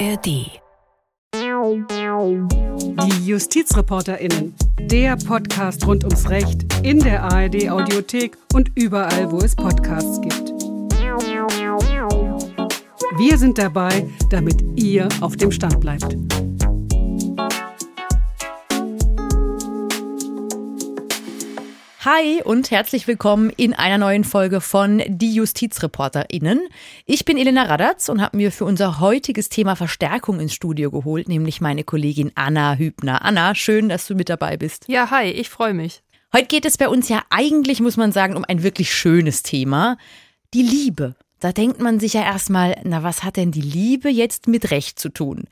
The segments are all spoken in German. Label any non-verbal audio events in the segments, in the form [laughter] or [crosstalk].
ARD. Die JustizreporterInnen. Der Podcast rund ums Recht in der ARD Audiothek und überall, wo es Podcasts gibt. Wir sind dabei, damit ihr auf dem Stand bleibt. Hi und herzlich willkommen in einer neuen Folge von Die JustizreporterInnen. Ich bin Elena Radatz und habe mir für unser heutiges Thema Verstärkung ins Studio geholt, nämlich meine Kollegin Anna Hübner. Anna, schön, dass du mit dabei bist. Ja, hi, ich freue mich. Heute geht es bei uns ja eigentlich, muss man sagen, um ein wirklich schönes Thema. Die Liebe. Da denkt man sich ja erstmal, na, was hat denn die Liebe jetzt mit Recht zu tun?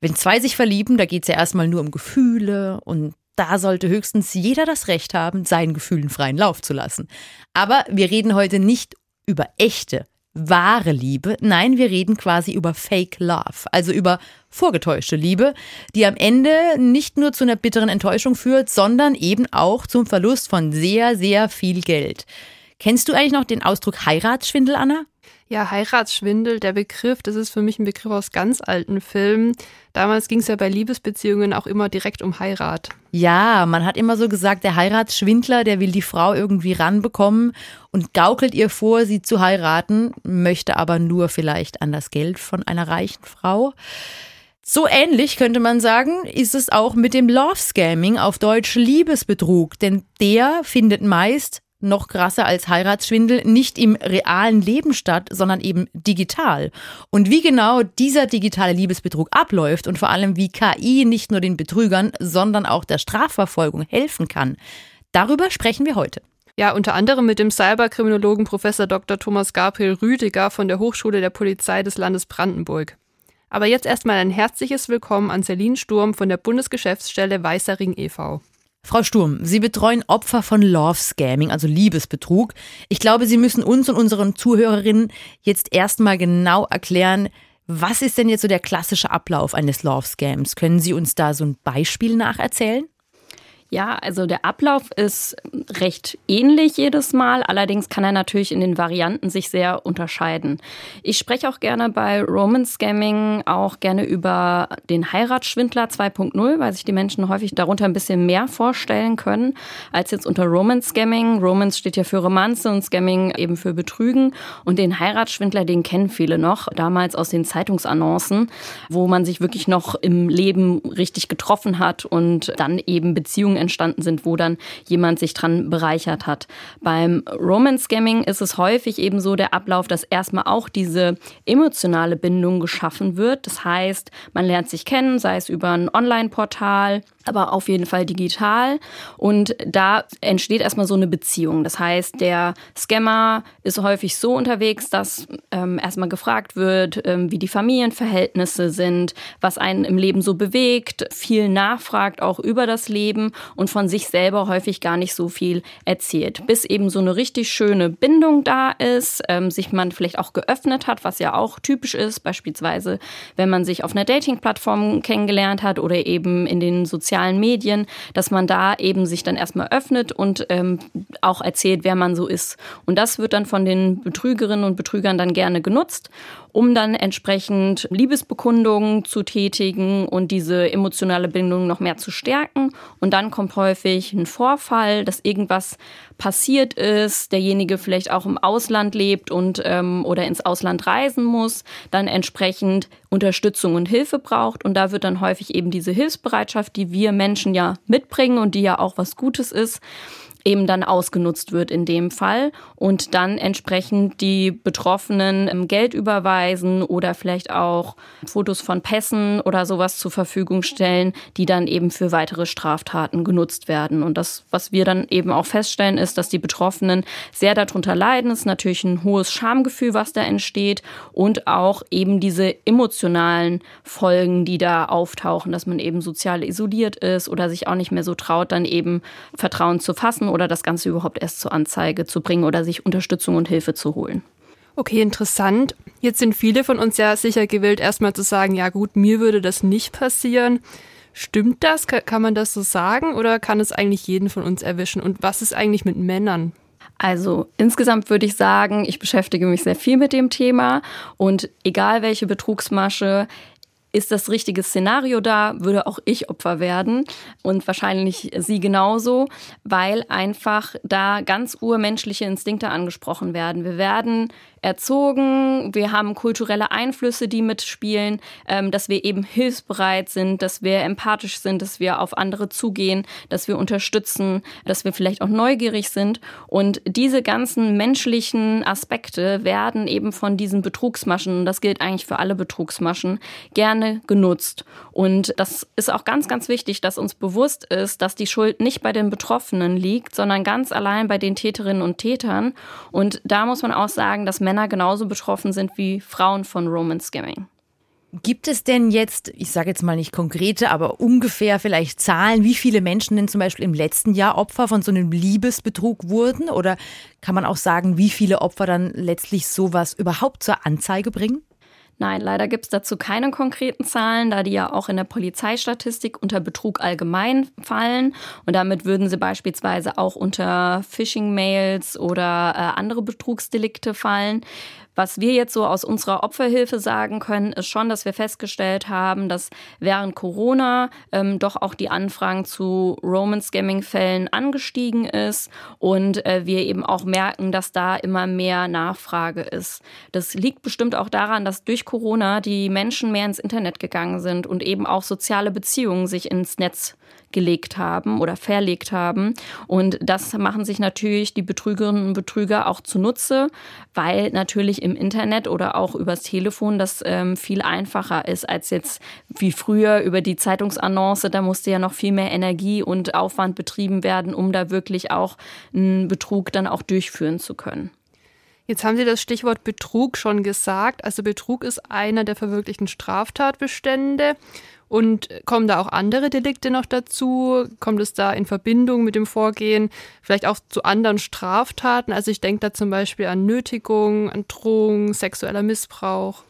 Wenn zwei sich verlieben, da geht es ja erstmal nur um Gefühle und da sollte höchstens jeder das Recht haben, seinen Gefühlen freien Lauf zu lassen. Aber wir reden heute nicht über echte, wahre Liebe. Nein, wir reden quasi über Fake Love, also über vorgetäuschte Liebe, die am Ende nicht nur zu einer bitteren Enttäuschung führt, sondern eben auch zum Verlust von sehr, sehr viel Geld. Kennst du eigentlich noch den Ausdruck Heiratsschwindel, Anna? Ja, Heiratsschwindel, der Begriff, das ist für mich ein Begriff aus ganz alten Filmen. Damals ging es ja bei Liebesbeziehungen auch immer direkt um Heirat. Ja, man hat immer so gesagt, der Heiratsschwindler, der will die Frau irgendwie ranbekommen und gaukelt ihr vor, sie zu heiraten, möchte aber nur vielleicht an das Geld von einer reichen Frau. So ähnlich könnte man sagen, ist es auch mit dem Love Scamming auf Deutsch Liebesbetrug, denn der findet meist noch krasser als Heiratsschwindel, nicht im realen Leben statt, sondern eben digital. Und wie genau dieser digitale Liebesbetrug abläuft und vor allem wie KI nicht nur den Betrügern, sondern auch der Strafverfolgung helfen kann, darüber sprechen wir heute. Ja, unter anderem mit dem Cyberkriminologen Professor Dr. Thomas Gabriel Rüdiger von der Hochschule der Polizei des Landes Brandenburg. Aber jetzt erstmal ein herzliches Willkommen an Celine Sturm von der Bundesgeschäftsstelle Weißering e.V. Frau Sturm, Sie betreuen Opfer von Love Scamming, also Liebesbetrug. Ich glaube, Sie müssen uns und unseren Zuhörerinnen jetzt erstmal genau erklären, was ist denn jetzt so der klassische Ablauf eines Love Scams? Können Sie uns da so ein Beispiel nacherzählen? Ja, also der Ablauf ist recht ähnlich jedes Mal, allerdings kann er natürlich in den Varianten sich sehr unterscheiden. Ich spreche auch gerne bei Roman Scamming auch gerne über den Heiratsschwindler 2.0, weil sich die Menschen häufig darunter ein bisschen mehr vorstellen können als jetzt unter Roman Scamming. Romance steht ja für Romanze und Scamming eben für Betrügen und den Heiratsschwindler, den kennen viele noch, damals aus den Zeitungsannoncen, wo man sich wirklich noch im Leben richtig getroffen hat und dann eben Beziehungen entstanden sind, wo dann jemand sich dran bereichert hat. Beim Romance Scamming ist es häufig eben so der Ablauf, dass erstmal auch diese emotionale Bindung geschaffen wird. Das heißt, man lernt sich kennen, sei es über ein Online-Portal, aber auf jeden Fall digital. Und da entsteht erstmal so eine Beziehung. Das heißt, der Scammer ist häufig so unterwegs, dass ähm, erstmal gefragt wird, ähm, wie die Familienverhältnisse sind, was einen im Leben so bewegt, viel nachfragt auch über das Leben und von sich selber häufig gar nicht so viel erzählt. Bis eben so eine richtig schöne Bindung da ist, ähm, sich man vielleicht auch geöffnet hat, was ja auch typisch ist, beispielsweise wenn man sich auf einer Dating-Plattform kennengelernt hat oder eben in den sozialen Medien, dass man da eben sich dann erstmal öffnet und ähm, auch erzählt, wer man so ist. Und das wird dann von den Betrügerinnen und Betrügern dann gerne genutzt, um dann entsprechend Liebesbekundungen zu tätigen und diese emotionale Bindung noch mehr zu stärken. Und dann kommt häufig ein Vorfall, dass irgendwas passiert ist, derjenige vielleicht auch im Ausland lebt und ähm, oder ins Ausland reisen muss, dann entsprechend Unterstützung und Hilfe braucht. Und da wird dann häufig eben diese Hilfsbereitschaft, die wir Menschen ja mitbringen und die ja auch was Gutes ist, eben dann ausgenutzt wird in dem Fall und dann entsprechend die Betroffenen ähm, Geld überweisen oder vielleicht auch Fotos von Pässen oder sowas zur Verfügung stellen, die dann eben für weitere Straftaten genutzt werden. Und das, was wir dann eben auch feststellen, ist, dass die Betroffenen sehr darunter leiden. Es ist natürlich ein hohes Schamgefühl, was da entsteht und auch eben diese emotionalen Folgen, die da auftauchen, dass man eben sozial isoliert ist oder sich auch nicht mehr so traut, dann eben Vertrauen zu fassen oder das Ganze überhaupt erst zur Anzeige zu bringen oder sich Unterstützung und Hilfe zu holen. Okay, interessant. Jetzt sind viele von uns ja sicher gewillt, erstmal zu sagen, ja gut, mir würde das nicht passieren. Stimmt das? Kann man das so sagen oder kann es eigentlich jeden von uns erwischen? Und was ist eigentlich mit Männern? Also insgesamt würde ich sagen, ich beschäftige mich sehr viel mit dem Thema und egal welche Betrugsmasche, ist das richtige Szenario da, würde auch ich Opfer werden und wahrscheinlich sie genauso, weil einfach da ganz urmenschliche Instinkte angesprochen werden. Wir werden erzogen, wir haben kulturelle Einflüsse, die mitspielen, ähm, dass wir eben hilfsbereit sind, dass wir empathisch sind, dass wir auf andere zugehen, dass wir unterstützen, dass wir vielleicht auch neugierig sind. Und diese ganzen menschlichen Aspekte werden eben von diesen Betrugsmaschen, und das gilt eigentlich für alle Betrugsmaschen, gerne genutzt. Und das ist auch ganz, ganz wichtig, dass uns bewusst ist, dass die Schuld nicht bei den Betroffenen liegt, sondern ganz allein bei den Täterinnen und Tätern. Und da muss man auch sagen, dass Männer genauso betroffen sind wie Frauen von Roman Skimming. Gibt es denn jetzt, ich sage jetzt mal nicht konkrete, aber ungefähr vielleicht Zahlen, wie viele Menschen denn zum Beispiel im letzten Jahr Opfer von so einem Liebesbetrug wurden? Oder kann man auch sagen, wie viele Opfer dann letztlich sowas überhaupt zur Anzeige bringen? Nein, leider gibt es dazu keine konkreten Zahlen, da die ja auch in der Polizeistatistik unter Betrug allgemein fallen. Und damit würden sie beispielsweise auch unter Phishing-Mails oder äh, andere Betrugsdelikte fallen. Was wir jetzt so aus unserer Opferhilfe sagen können, ist schon, dass wir festgestellt haben, dass während Corona ähm, doch auch die Anfragen zu Roman-Scamming-Fällen angestiegen ist und äh, wir eben auch merken, dass da immer mehr Nachfrage ist. Das liegt bestimmt auch daran, dass durch Corona die Menschen mehr ins Internet gegangen sind und eben auch soziale Beziehungen sich ins Netz gelegt haben oder verlegt haben. Und das machen sich natürlich die Betrügerinnen und Betrüger auch zunutze, weil natürlich im Internet oder auch übers Telefon das ähm, viel einfacher ist als jetzt wie früher über die Zeitungsannonce. Da musste ja noch viel mehr Energie und Aufwand betrieben werden, um da wirklich auch einen Betrug dann auch durchführen zu können. Jetzt haben Sie das Stichwort Betrug schon gesagt. Also Betrug ist einer der verwirklichten Straftatbestände. Und kommen da auch andere Delikte noch dazu? Kommt es da in Verbindung mit dem Vorgehen vielleicht auch zu anderen Straftaten? Also ich denke da zum Beispiel an Nötigung, an Drohung, sexueller Missbrauch.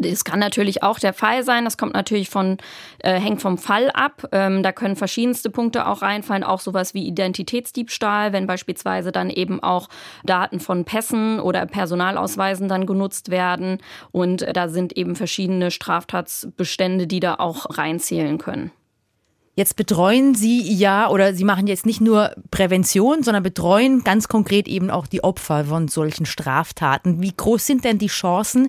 Das kann natürlich auch der Fall sein. Das kommt natürlich von, äh, hängt vom Fall ab. Ähm, da können verschiedenste Punkte auch reinfallen, auch sowas wie Identitätsdiebstahl, wenn beispielsweise dann eben auch Daten von Pässen oder Personalausweisen dann genutzt werden. Und äh, da sind eben verschiedene Straftatsbestände, die da auch reinzählen können. Jetzt betreuen Sie ja oder Sie machen jetzt nicht nur Prävention, sondern betreuen ganz konkret eben auch die Opfer von solchen Straftaten. Wie groß sind denn die Chancen,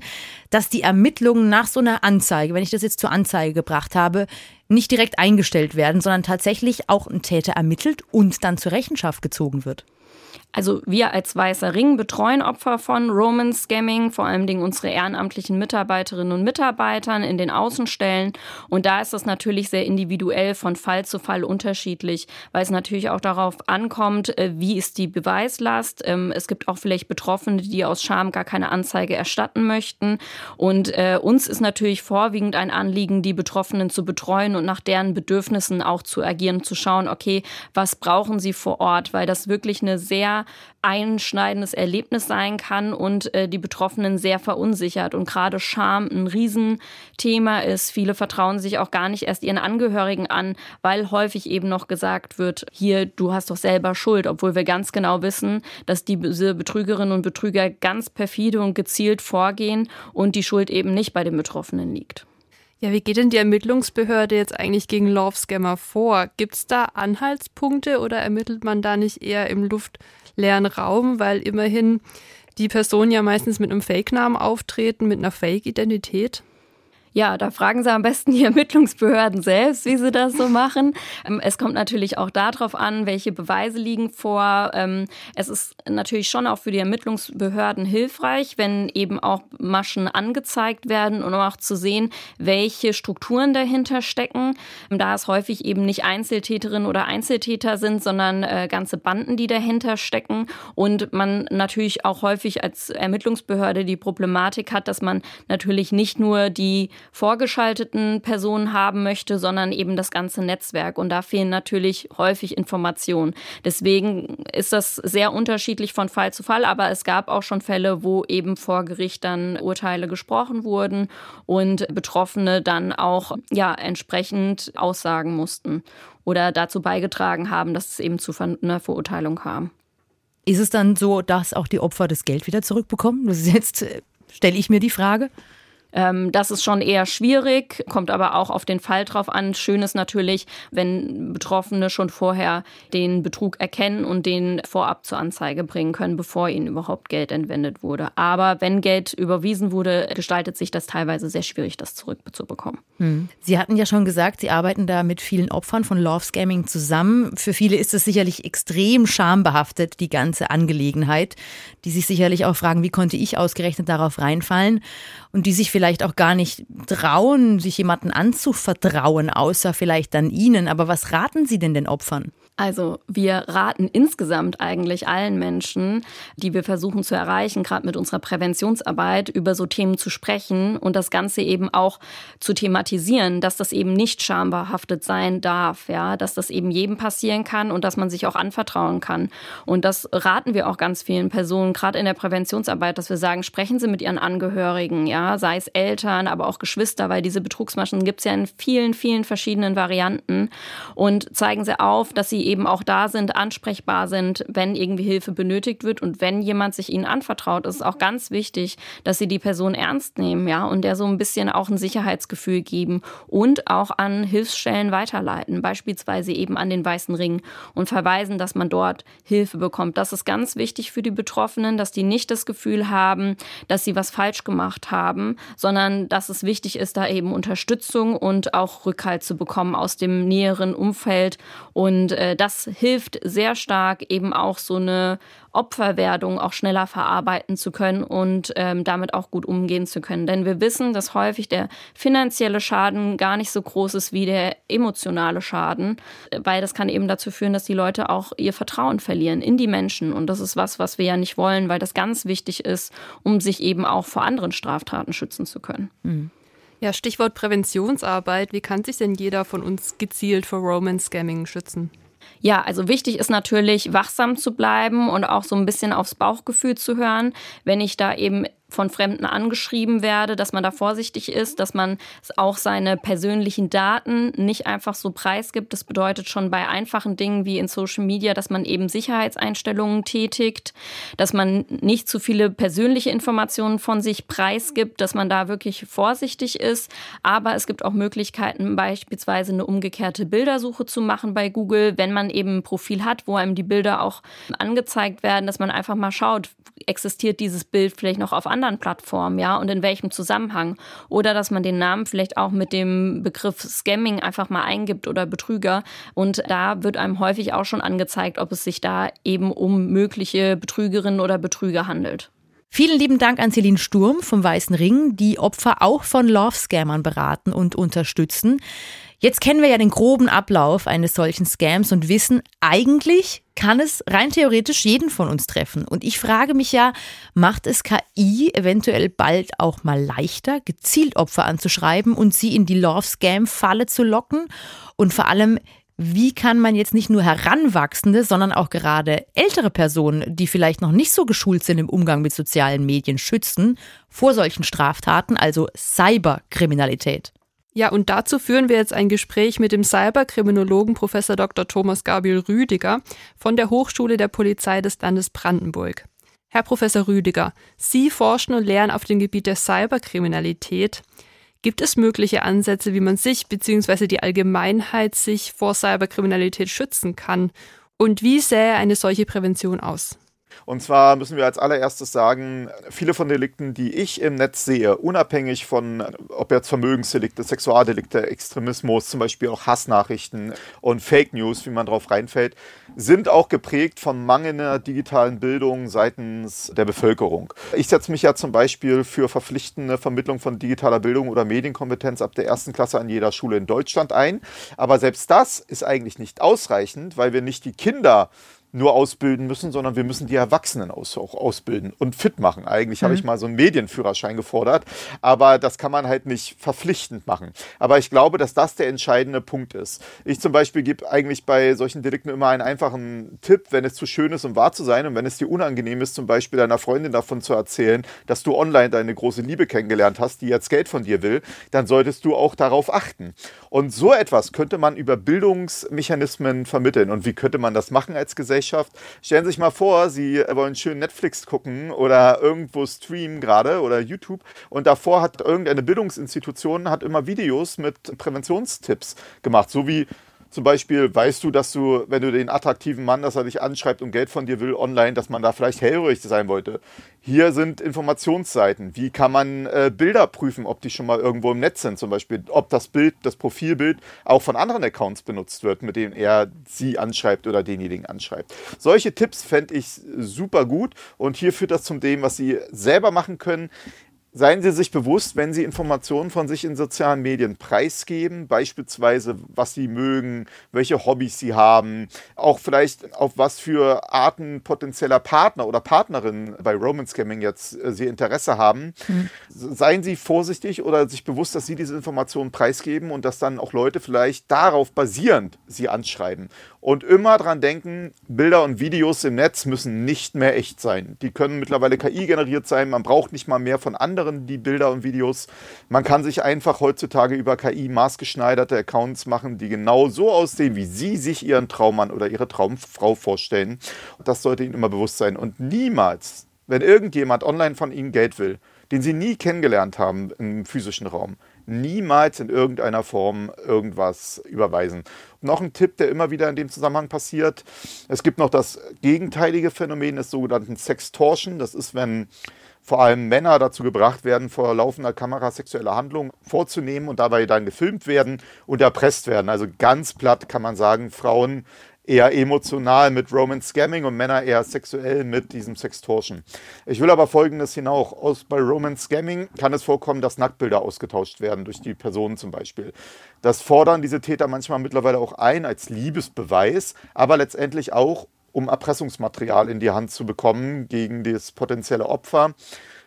dass die Ermittlungen nach so einer Anzeige, wenn ich das jetzt zur Anzeige gebracht habe, nicht direkt eingestellt werden, sondern tatsächlich auch ein Täter ermittelt und dann zur Rechenschaft gezogen wird? Also wir als Weißer Ring betreuen Opfer von Roman Scamming, vor allem unsere ehrenamtlichen Mitarbeiterinnen und Mitarbeitern in den Außenstellen. Und da ist das natürlich sehr individuell von Fall zu Fall unterschiedlich, weil es natürlich auch darauf ankommt, äh, wie ist die Beweislast. Ähm, es gibt auch vielleicht Betroffene, die aus Scham gar keine Anzeige erstatten möchten. Und äh, uns ist natürlich vorwiegend ein Anliegen, die Betroffenen zu betreuen und nach deren Bedürfnissen auch zu agieren, zu schauen, okay, was brauchen sie vor Ort, weil das wirklich eine sehr einschneidendes Erlebnis sein kann und äh, die Betroffenen sehr verunsichert. Und gerade Scham ein Riesenthema ist. Viele vertrauen sich auch gar nicht erst ihren Angehörigen an, weil häufig eben noch gesagt wird, hier, du hast doch selber Schuld, obwohl wir ganz genau wissen, dass diese Betrügerinnen und Betrüger ganz perfide und gezielt vorgehen und die Schuld eben nicht bei den Betroffenen liegt. Ja, wie geht denn die Ermittlungsbehörde jetzt eigentlich gegen Love Scammer vor? Gibt es da Anhaltspunkte oder ermittelt man da nicht eher im luftleeren Raum, weil immerhin die Personen ja meistens mit einem Fake-Namen auftreten, mit einer Fake-Identität? Ja, da fragen Sie am besten die [laughs] Ermittlungsbehörden selbst, wie sie das so [laughs] machen. Ähm, es kommt natürlich auch darauf an, welche Beweise liegen vor. Ähm, es ist natürlich schon auch für die Ermittlungsbehörden hilfreich, wenn eben auch Maschen angezeigt werden und um auch zu sehen, welche Strukturen dahinter stecken. Da es häufig eben nicht Einzeltäterinnen oder Einzeltäter sind, sondern äh, ganze Banden, die dahinter stecken. Und man natürlich auch häufig als Ermittlungsbehörde die Problematik hat, dass man natürlich nicht nur die vorgeschalteten Personen haben möchte, sondern eben das ganze Netzwerk. Und da fehlen natürlich häufig Informationen. Deswegen ist das sehr unterschiedlich von Fall zu Fall, aber es gab auch schon Fälle, wo eben vor Gericht dann Urteile gesprochen wurden und Betroffene dann auch ja entsprechend aussagen mussten oder dazu beigetragen haben, dass es eben zu einer Verurteilung kam. Ist es dann so, dass auch die Opfer das Geld wieder zurückbekommen? Das ist jetzt, äh, stelle ich mir die Frage. Ähm, das ist schon eher schwierig, kommt aber auch auf den Fall drauf an. Schön ist natürlich, wenn Betroffene schon vorher den Betrug erkennen und den vorab zur Anzeige bringen können, bevor ihnen überhaupt Geld entwendet wurde. Aber wenn Geld überwiesen wurde, gestaltet sich das teilweise sehr schwierig, das zurückzubekommen. Hm. Sie hatten ja schon gesagt, Sie arbeiten da mit vielen Opfern von Love Scamming zusammen. Für viele ist es sicherlich extrem schambehaftet, die ganze Angelegenheit, die sich sicherlich auch fragen, wie konnte ich ausgerechnet darauf reinfallen? Und die sich vielleicht auch gar nicht trauen, sich jemanden anzuvertrauen, außer vielleicht dann Ihnen. Aber was raten Sie denn den Opfern? Also wir raten insgesamt eigentlich allen Menschen, die wir versuchen zu erreichen, gerade mit unserer Präventionsarbeit, über so Themen zu sprechen und das Ganze eben auch zu thematisieren, dass das eben nicht schambehaftet sein darf, ja, dass das eben jedem passieren kann und dass man sich auch anvertrauen kann. Und das raten wir auch ganz vielen Personen, gerade in der Präventionsarbeit, dass wir sagen, sprechen Sie mit Ihren Angehörigen, ja, sei es Eltern, aber auch Geschwister, weil diese Betrugsmaschen gibt es ja in vielen, vielen verschiedenen Varianten. Und zeigen Sie auf, dass Sie eben auch da sind, ansprechbar sind, wenn irgendwie Hilfe benötigt wird und wenn jemand sich ihnen anvertraut, ist es auch ganz wichtig, dass sie die Person ernst nehmen, ja, und der so ein bisschen auch ein Sicherheitsgefühl geben und auch an Hilfsstellen weiterleiten, beispielsweise eben an den Weißen Ring und verweisen, dass man dort Hilfe bekommt. Das ist ganz wichtig für die Betroffenen, dass die nicht das Gefühl haben, dass sie was falsch gemacht haben, sondern dass es wichtig ist, da eben Unterstützung und auch Rückhalt zu bekommen aus dem näheren Umfeld und äh, das hilft sehr stark, eben auch so eine Opferwerdung auch schneller verarbeiten zu können und ähm, damit auch gut umgehen zu können. Denn wir wissen, dass häufig der finanzielle Schaden gar nicht so groß ist wie der emotionale Schaden, weil das kann eben dazu führen, dass die Leute auch ihr Vertrauen verlieren in die Menschen. Und das ist was, was wir ja nicht wollen, weil das ganz wichtig ist, um sich eben auch vor anderen Straftaten schützen zu können. Mhm. Ja, Stichwort Präventionsarbeit. Wie kann sich denn jeder von uns gezielt vor Romance Scamming schützen? Ja, also wichtig ist natürlich, wachsam zu bleiben und auch so ein bisschen aufs Bauchgefühl zu hören. Wenn ich da eben von Fremden angeschrieben werde, dass man da vorsichtig ist, dass man auch seine persönlichen Daten nicht einfach so preisgibt. Das bedeutet schon bei einfachen Dingen wie in Social Media, dass man eben Sicherheitseinstellungen tätigt, dass man nicht zu viele persönliche Informationen von sich preisgibt, dass man da wirklich vorsichtig ist. Aber es gibt auch Möglichkeiten, beispielsweise eine umgekehrte Bildersuche zu machen bei Google, wenn man eben ein Profil hat, wo einem die Bilder auch angezeigt werden, dass man einfach mal schaut, existiert dieses Bild vielleicht noch auf anderen Plattformen, ja, und in welchem Zusammenhang. Oder dass man den Namen vielleicht auch mit dem Begriff Scamming einfach mal eingibt oder Betrüger. Und da wird einem häufig auch schon angezeigt, ob es sich da eben um mögliche Betrügerinnen oder Betrüger handelt. Vielen lieben Dank an Celine Sturm vom Weißen Ring, die Opfer auch von Love-Scammern beraten und unterstützen. Jetzt kennen wir ja den groben Ablauf eines solchen Scams und wissen, eigentlich kann es rein theoretisch jeden von uns treffen. Und ich frage mich ja, macht es KI eventuell bald auch mal leichter, gezielt Opfer anzuschreiben und sie in die Love-Scam-Falle zu locken? Und vor allem, wie kann man jetzt nicht nur Heranwachsende, sondern auch gerade ältere Personen, die vielleicht noch nicht so geschult sind im Umgang mit sozialen Medien, schützen vor solchen Straftaten, also Cyberkriminalität? Ja, und dazu führen wir jetzt ein Gespräch mit dem Cyberkriminologen Prof. Dr. Thomas Gabriel Rüdiger von der Hochschule der Polizei des Landes Brandenburg. Herr Professor Rüdiger, Sie forschen und lehren auf dem Gebiet der Cyberkriminalität. Gibt es mögliche Ansätze, wie man sich bzw. die Allgemeinheit sich vor Cyberkriminalität schützen kann? Und wie sähe eine solche Prävention aus? Und zwar müssen wir als allererstes sagen, viele von Delikten, die ich im Netz sehe, unabhängig von, ob jetzt Vermögensdelikte, Sexualdelikte, Extremismus, zum Beispiel auch Hassnachrichten und Fake News, wie man drauf reinfällt, sind auch geprägt von mangelnder digitalen Bildung seitens der Bevölkerung. Ich setze mich ja zum Beispiel für verpflichtende Vermittlung von digitaler Bildung oder Medienkompetenz ab der ersten Klasse an jeder Schule in Deutschland ein. Aber selbst das ist eigentlich nicht ausreichend, weil wir nicht die Kinder nur ausbilden müssen, sondern wir müssen die Erwachsenen aus, auch ausbilden und fit machen. Eigentlich mhm. habe ich mal so einen Medienführerschein gefordert, aber das kann man halt nicht verpflichtend machen. Aber ich glaube, dass das der entscheidende Punkt ist. Ich zum Beispiel gebe eigentlich bei solchen Delikten immer einen einfachen Tipp, wenn es zu schön ist, um wahr zu sein und wenn es dir unangenehm ist, zum Beispiel deiner Freundin davon zu erzählen, dass du online deine große Liebe kennengelernt hast, die jetzt Geld von dir will, dann solltest du auch darauf achten. Und so etwas könnte man über Bildungsmechanismen vermitteln. Und wie könnte man das machen als Gesellschaft? Gesellschaft. Stellen Sie sich mal vor, Sie wollen schön Netflix gucken oder irgendwo streamen gerade oder YouTube und davor hat irgendeine Bildungsinstitution hat immer Videos mit Präventionstipps gemacht, so wie zum Beispiel weißt du, dass du, wenn du den attraktiven Mann, dass er dich anschreibt und Geld von dir will online, dass man da vielleicht hellhörig sein wollte. Hier sind Informationsseiten. Wie kann man äh, Bilder prüfen, ob die schon mal irgendwo im Netz sind? Zum Beispiel, ob das Bild, das Profilbild auch von anderen Accounts benutzt wird, mit denen er sie anschreibt oder denjenigen anschreibt. Solche Tipps fände ich super gut und hier führt das zum dem, was sie selber machen können Seien Sie sich bewusst, wenn Sie Informationen von sich in sozialen Medien preisgeben, beispielsweise was Sie mögen, welche Hobbys Sie haben, auch vielleicht auf was für Arten potenzieller Partner oder Partnerinnen bei Romance Scamming jetzt äh, Sie Interesse haben. Mhm. Seien Sie vorsichtig oder sich bewusst, dass Sie diese Informationen preisgeben und dass dann auch Leute vielleicht darauf basierend Sie anschreiben. Und immer dran denken, Bilder und Videos im Netz müssen nicht mehr echt sein. Die können mittlerweile KI generiert sein. Man braucht nicht mal mehr von anderen die Bilder und Videos. Man kann sich einfach heutzutage über KI maßgeschneiderte Accounts machen, die genau so aussehen, wie Sie sich Ihren Traummann oder Ihre Traumfrau vorstellen. Das sollte Ihnen immer bewusst sein. Und niemals, wenn irgendjemand online von Ihnen Geld will, den Sie nie kennengelernt haben im physischen Raum, niemals in irgendeiner Form irgendwas überweisen. Noch ein Tipp, der immer wieder in dem Zusammenhang passiert. Es gibt noch das gegenteilige Phänomen des sogenannten Sextortion. Das ist, wenn vor allem Männer dazu gebracht werden, vor laufender Kamera sexuelle Handlungen vorzunehmen und dabei dann gefilmt werden und erpresst werden. Also ganz platt kann man sagen, Frauen eher emotional mit Roman Scamming und Männer eher sexuell mit diesem Sextortion. Ich will aber Folgendes hinaus. Aus, bei Roman Scamming kann es vorkommen, dass Nacktbilder ausgetauscht werden durch die Personen zum Beispiel. Das fordern diese Täter manchmal mittlerweile auch ein als Liebesbeweis, aber letztendlich auch, um Erpressungsmaterial in die Hand zu bekommen gegen das potenzielle Opfer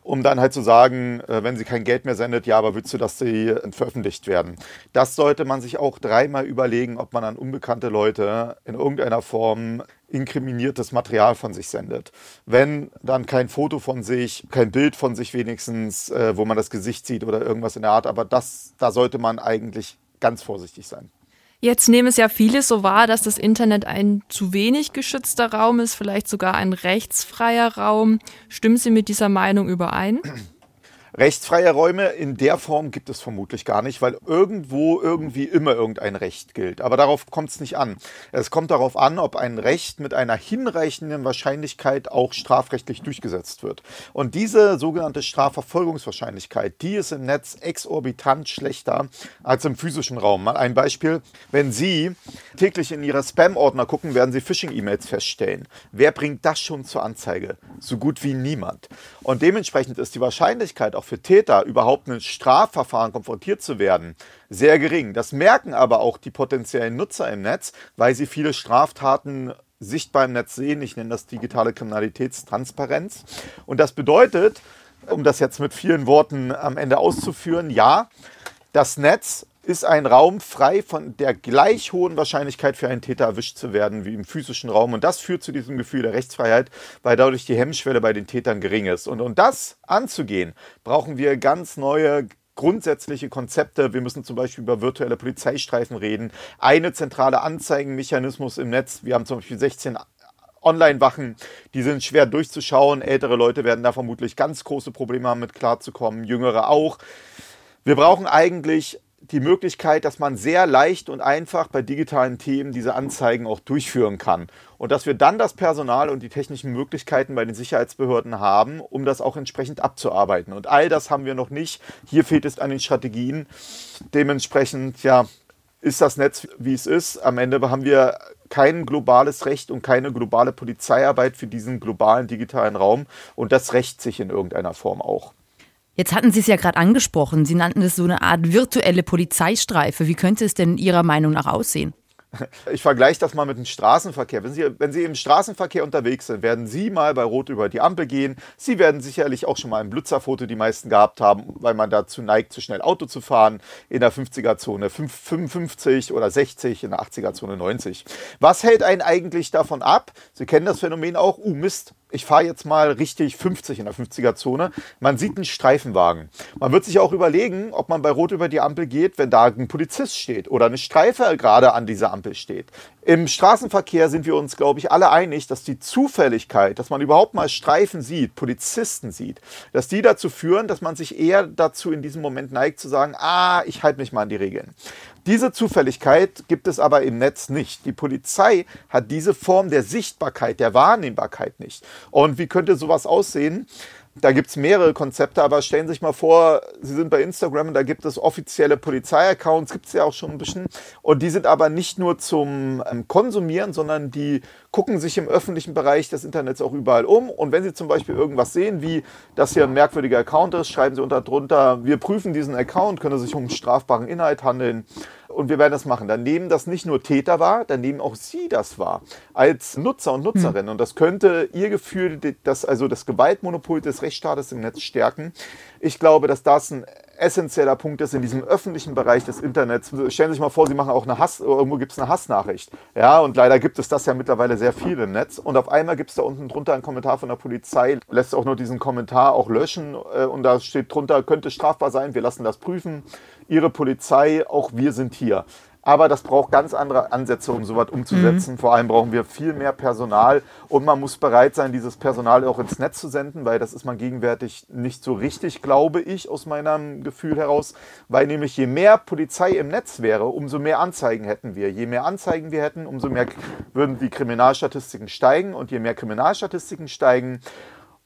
um dann halt zu sagen, äh, wenn sie kein Geld mehr sendet, ja, aber willst du, dass sie äh, veröffentlicht werden? Das sollte man sich auch dreimal überlegen, ob man an unbekannte Leute in irgendeiner Form inkriminiertes Material von sich sendet. Wenn dann kein Foto von sich, kein Bild von sich wenigstens, äh, wo man das Gesicht sieht oder irgendwas in der Art, aber das, da sollte man eigentlich ganz vorsichtig sein. Jetzt nehmen es ja viele so wahr, dass das Internet ein zu wenig geschützter Raum ist, vielleicht sogar ein rechtsfreier Raum. Stimmen Sie mit dieser Meinung überein? [clears throat] Rechtsfreie Räume in der Form gibt es vermutlich gar nicht, weil irgendwo irgendwie immer irgendein Recht gilt. Aber darauf kommt es nicht an. Es kommt darauf an, ob ein Recht mit einer hinreichenden Wahrscheinlichkeit auch strafrechtlich durchgesetzt wird. Und diese sogenannte Strafverfolgungswahrscheinlichkeit, die ist im Netz exorbitant schlechter als im physischen Raum. Mal ein Beispiel. Wenn Sie täglich in Ihre Spam-Ordner gucken, werden Sie Phishing-E-Mails feststellen. Wer bringt das schon zur Anzeige? So gut wie niemand. Und dementsprechend ist die Wahrscheinlichkeit auch für Täter überhaupt ein Strafverfahren konfrontiert zu werden, sehr gering. Das merken aber auch die potenziellen Nutzer im Netz, weil sie viele Straftaten sichtbar im Netz sehen. Ich nenne das digitale Kriminalitätstransparenz. Und das bedeutet, um das jetzt mit vielen Worten am Ende auszuführen, ja, das Netz ist ein Raum frei von der gleich hohen Wahrscheinlichkeit für einen Täter erwischt zu werden wie im physischen Raum. Und das führt zu diesem Gefühl der Rechtsfreiheit, weil dadurch die Hemmschwelle bei den Tätern gering ist. Und um das anzugehen, brauchen wir ganz neue grundsätzliche Konzepte. Wir müssen zum Beispiel über virtuelle Polizeistreifen reden. Eine zentrale Anzeigenmechanismus im Netz. Wir haben zum Beispiel 16 Online-Wachen, die sind schwer durchzuschauen. Ältere Leute werden da vermutlich ganz große Probleme haben, mit klarzukommen, jüngere auch. Wir brauchen eigentlich die Möglichkeit, dass man sehr leicht und einfach bei digitalen Themen diese Anzeigen auch durchführen kann. Und dass wir dann das Personal und die technischen Möglichkeiten bei den Sicherheitsbehörden haben, um das auch entsprechend abzuarbeiten. Und all das haben wir noch nicht. Hier fehlt es an den Strategien. Dementsprechend, ja, ist das Netz, wie es ist. Am Ende haben wir kein globales Recht und keine globale Polizeiarbeit für diesen globalen digitalen Raum. Und das rächt sich in irgendeiner Form auch. Jetzt hatten Sie es ja gerade angesprochen. Sie nannten es so eine Art virtuelle Polizeistreife. Wie könnte es denn Ihrer Meinung nach aussehen? [laughs] Ich vergleiche das mal mit dem Straßenverkehr. Wenn Sie, wenn Sie im Straßenverkehr unterwegs sind, werden Sie mal bei Rot über die Ampel gehen. Sie werden sicherlich auch schon mal ein Blitzerfoto die meisten gehabt haben, weil man dazu neigt, zu schnell Auto zu fahren. In der 50er-Zone 55 oder 60, in der 80er-Zone 90. Was hält einen eigentlich davon ab? Sie kennen das Phänomen auch. Uh, Mist, ich fahre jetzt mal richtig 50 in der 50er-Zone. Man sieht einen Streifenwagen. Man wird sich auch überlegen, ob man bei Rot über die Ampel geht, wenn da ein Polizist steht oder eine Streife gerade an dieser Ampel steht. Im Straßenverkehr sind wir uns, glaube ich, alle einig, dass die Zufälligkeit, dass man überhaupt mal Streifen sieht, Polizisten sieht, dass die dazu führen, dass man sich eher dazu in diesem Moment neigt zu sagen, ah, ich halte mich mal an die Regeln. Diese Zufälligkeit gibt es aber im Netz nicht. Die Polizei hat diese Form der Sichtbarkeit, der Wahrnehmbarkeit nicht. Und wie könnte sowas aussehen? Da gibt es mehrere Konzepte, aber stellen Sie sich mal vor, Sie sind bei Instagram und da gibt es offizielle Polizeiaccounts, gibt es ja auch schon ein bisschen. Und die sind aber nicht nur zum ähm, Konsumieren, sondern die gucken sich im öffentlichen Bereich des Internets auch überall um. Und wenn Sie zum Beispiel irgendwas sehen, wie das hier ein merkwürdiger Account ist, schreiben Sie unter drunter, wir prüfen diesen Account, könnte sich um strafbaren Inhalt handeln und wir werden das machen. Dann nehmen das nicht nur Täter wahr, dann nehmen auch Sie das wahr als Nutzer und Nutzerinnen. Und das könnte Ihr Gefühl, das, also das Gewaltmonopol des Rechtsstaates im Netz stärken. Ich glaube, dass das ein essentieller Punkt ist in diesem öffentlichen Bereich des Internets. Stellen Sie sich mal vor, Sie machen auch eine Hass, irgendwo gibt es eine Hassnachricht. Ja, und leider gibt es das ja mittlerweile sehr viel im Netz. Und auf einmal gibt es da unten drunter einen Kommentar von der Polizei, lässt auch nur diesen Kommentar auch löschen. Äh, und da steht drunter, könnte strafbar sein, wir lassen das prüfen. Ihre Polizei, auch wir sind hier. Aber das braucht ganz andere Ansätze, um sowas umzusetzen. Mhm. Vor allem brauchen wir viel mehr Personal und man muss bereit sein, dieses Personal auch ins Netz zu senden, weil das ist man gegenwärtig nicht so richtig, glaube ich, aus meinem Gefühl heraus. Weil nämlich je mehr Polizei im Netz wäre, umso mehr Anzeigen hätten wir. Je mehr Anzeigen wir hätten, umso mehr würden die Kriminalstatistiken steigen und je mehr Kriminalstatistiken steigen,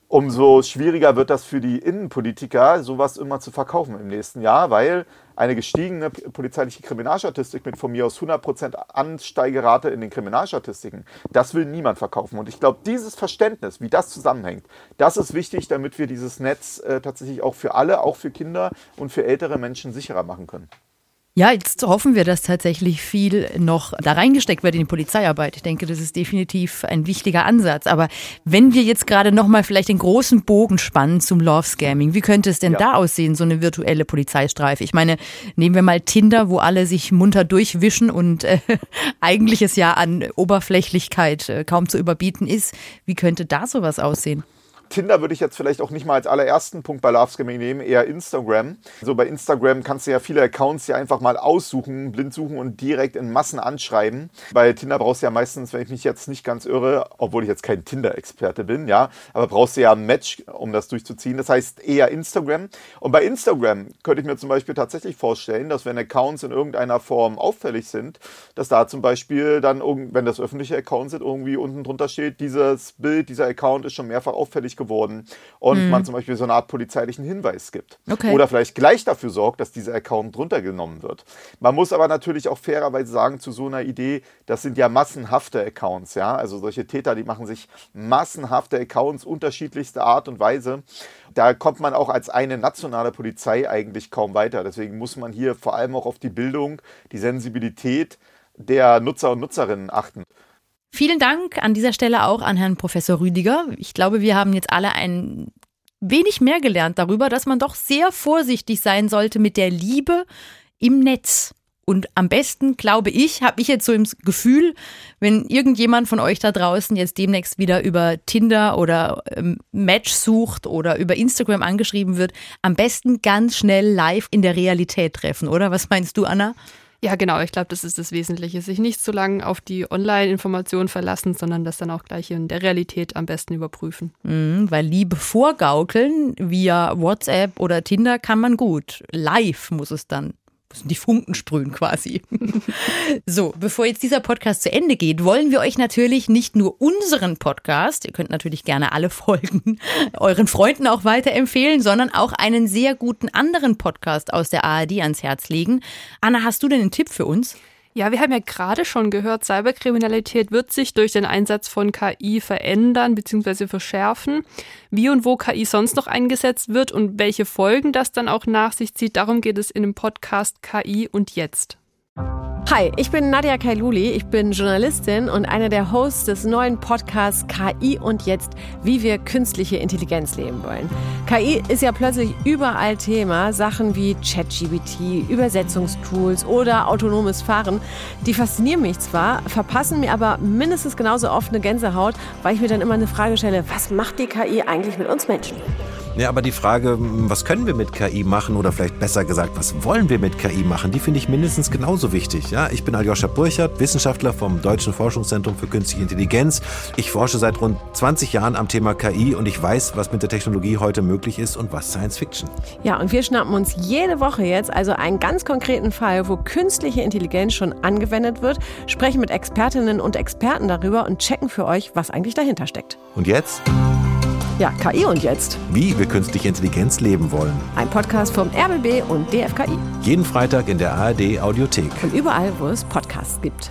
umso schwieriger wird das für die Innenpolitiker, sowas immer zu verkaufen im nächsten Jahr, weil eine gestiegene polizeiliche Kriminalstatistik mit von mir aus 100% Ansteigerate in den Kriminalstatistiken, das will niemand verkaufen. Und ich glaube, dieses Verständnis, wie das zusammenhängt, das ist wichtig, damit wir dieses Netz äh, tatsächlich auch für alle, auch für Kinder und für ältere Menschen sicherer machen können. Ja, jetzt hoffen wir, dass tatsächlich viel noch da reingesteckt wird in die Polizeiarbeit. Ich denke, das ist definitiv ein wichtiger Ansatz. Aber wenn wir jetzt gerade nochmal vielleicht den großen Bogen spannen zum Love Scamming, wie könnte es denn ja. da aussehen, so eine virtuelle Polizeistreife? Ich meine, nehmen wir mal Tinder, wo alle sich munter durchwischen und äh, [laughs] eigentlich es ja an Oberflächlichkeit äh, kaum zu überbieten ist. Wie könnte da sowas aussehen? Tinder würde ich jetzt vielleicht auch nicht mal als allerersten Punkt bei Love Scamming nehmen, eher Instagram. So bei Instagram kannst du ja viele Accounts ja einfach mal aussuchen, blind suchen und direkt in Massen anschreiben. Bei Tinder brauchst du ja meistens, wenn ich mich jetzt nicht ganz irre, obwohl ich jetzt kein Tinder-Experte bin, ja, aber brauchst du ja ein Match, um das durchzuziehen. Das heißt eher Instagram. Und bei Instagram könnte ich mir zum Beispiel tatsächlich vorstellen, dass wenn Accounts in irgendeiner Form auffällig sind, dass da zum Beispiel dann, wenn das öffentliche Accounts sind, irgendwie unten drunter steht, dieses Bild, dieser Account ist schon mehrfach auffällig geworden und mhm. man zum Beispiel so eine Art polizeilichen Hinweis gibt. Okay. Oder vielleicht gleich dafür sorgt, dass dieser Account runtergenommen wird. Man muss aber natürlich auch fairerweise sagen, zu so einer Idee, das sind ja massenhafte Accounts, ja. Also solche Täter, die machen sich massenhafte Accounts unterschiedlichster Art und Weise. Da kommt man auch als eine nationale Polizei eigentlich kaum weiter. Deswegen muss man hier vor allem auch auf die Bildung, die Sensibilität der Nutzer und Nutzerinnen achten. Vielen Dank an dieser Stelle auch an Herrn Professor Rüdiger. Ich glaube, wir haben jetzt alle ein wenig mehr gelernt darüber, dass man doch sehr vorsichtig sein sollte mit der Liebe im Netz. Und am besten, glaube ich, habe ich jetzt so im Gefühl, wenn irgendjemand von euch da draußen jetzt demnächst wieder über Tinder oder ähm, Match sucht oder über Instagram angeschrieben wird, am besten ganz schnell live in der Realität treffen, oder? Was meinst du, Anna? Ja, genau. Ich glaube, das ist das Wesentliche. Sich nicht zu lange auf die Online-Informationen verlassen, sondern das dann auch gleich in der Realität am besten überprüfen. Mhm, weil Liebe vorgaukeln via WhatsApp oder Tinder kann man gut. Live muss es dann müssen die Funken sprühen quasi. [laughs] so, bevor jetzt dieser Podcast zu Ende geht, wollen wir euch natürlich nicht nur unseren Podcast, ihr könnt natürlich gerne alle Folgen [laughs] euren Freunden auch weiterempfehlen, sondern auch einen sehr guten anderen Podcast aus der ARD ans Herz legen. Anna, hast du denn einen Tipp für uns? Ja, wir haben ja gerade schon gehört, Cyberkriminalität wird sich durch den Einsatz von KI verändern bzw. verschärfen. Wie und wo KI sonst noch eingesetzt wird und welche Folgen das dann auch nach sich zieht, darum geht es in dem Podcast KI und jetzt. Hi, ich bin Nadia Kailuli, ich bin Journalistin und einer der Hosts des neuen Podcasts KI und jetzt, wie wir künstliche Intelligenz leben wollen. KI ist ja plötzlich überall Thema, Sachen wie ChatGBT, Übersetzungstools oder autonomes Fahren. Die faszinieren mich zwar, verpassen mir aber mindestens genauso oft eine Gänsehaut, weil ich mir dann immer eine Frage stelle, was macht die KI eigentlich mit uns Menschen? Ja, aber die Frage, was können wir mit KI machen oder vielleicht besser gesagt, was wollen wir mit KI machen, die finde ich mindestens genauso wichtig. Ja, ich bin Aljoscha Burchardt, Wissenschaftler vom Deutschen Forschungszentrum für Künstliche Intelligenz. Ich forsche seit rund 20 Jahren am Thema KI und ich weiß, was mit der Technologie heute möglich ist und was Science Fiction. Ja, und wir schnappen uns jede Woche jetzt also einen ganz konkreten Fall, wo künstliche Intelligenz schon angewendet wird, sprechen mit Expertinnen und Experten darüber und checken für euch, was eigentlich dahinter steckt. Und jetzt? Ja, KI und jetzt. Wie wir künstliche Intelligenz leben wollen. Ein Podcast vom RBB und DFKI. Jeden Freitag in der ARD Audiothek. Und überall, wo es Podcasts gibt.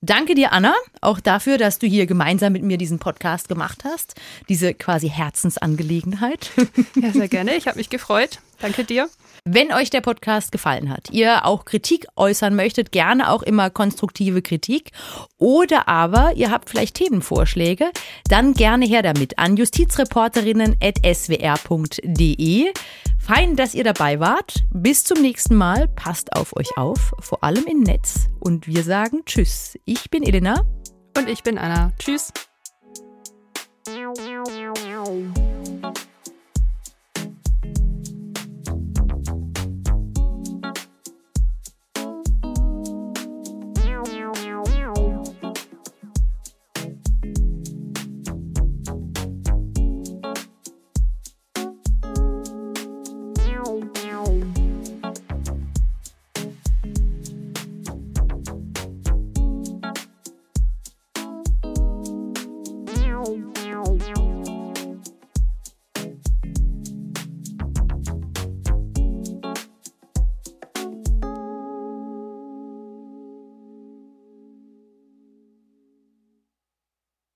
Danke dir, Anna, auch dafür, dass du hier gemeinsam mit mir diesen Podcast gemacht hast. Diese quasi Herzensangelegenheit. Ja, sehr gerne. Ich habe mich gefreut. Danke dir. Wenn euch der Podcast gefallen hat, ihr auch Kritik äußern möchtet, gerne auch immer konstruktive Kritik oder aber ihr habt vielleicht Themenvorschläge, dann gerne her damit an justizreporterinnen.swr.de. Fein, dass ihr dabei wart. Bis zum nächsten Mal. Passt auf euch auf, vor allem im Netz. Und wir sagen Tschüss. Ich bin Elena. Und ich bin Anna. Tschüss.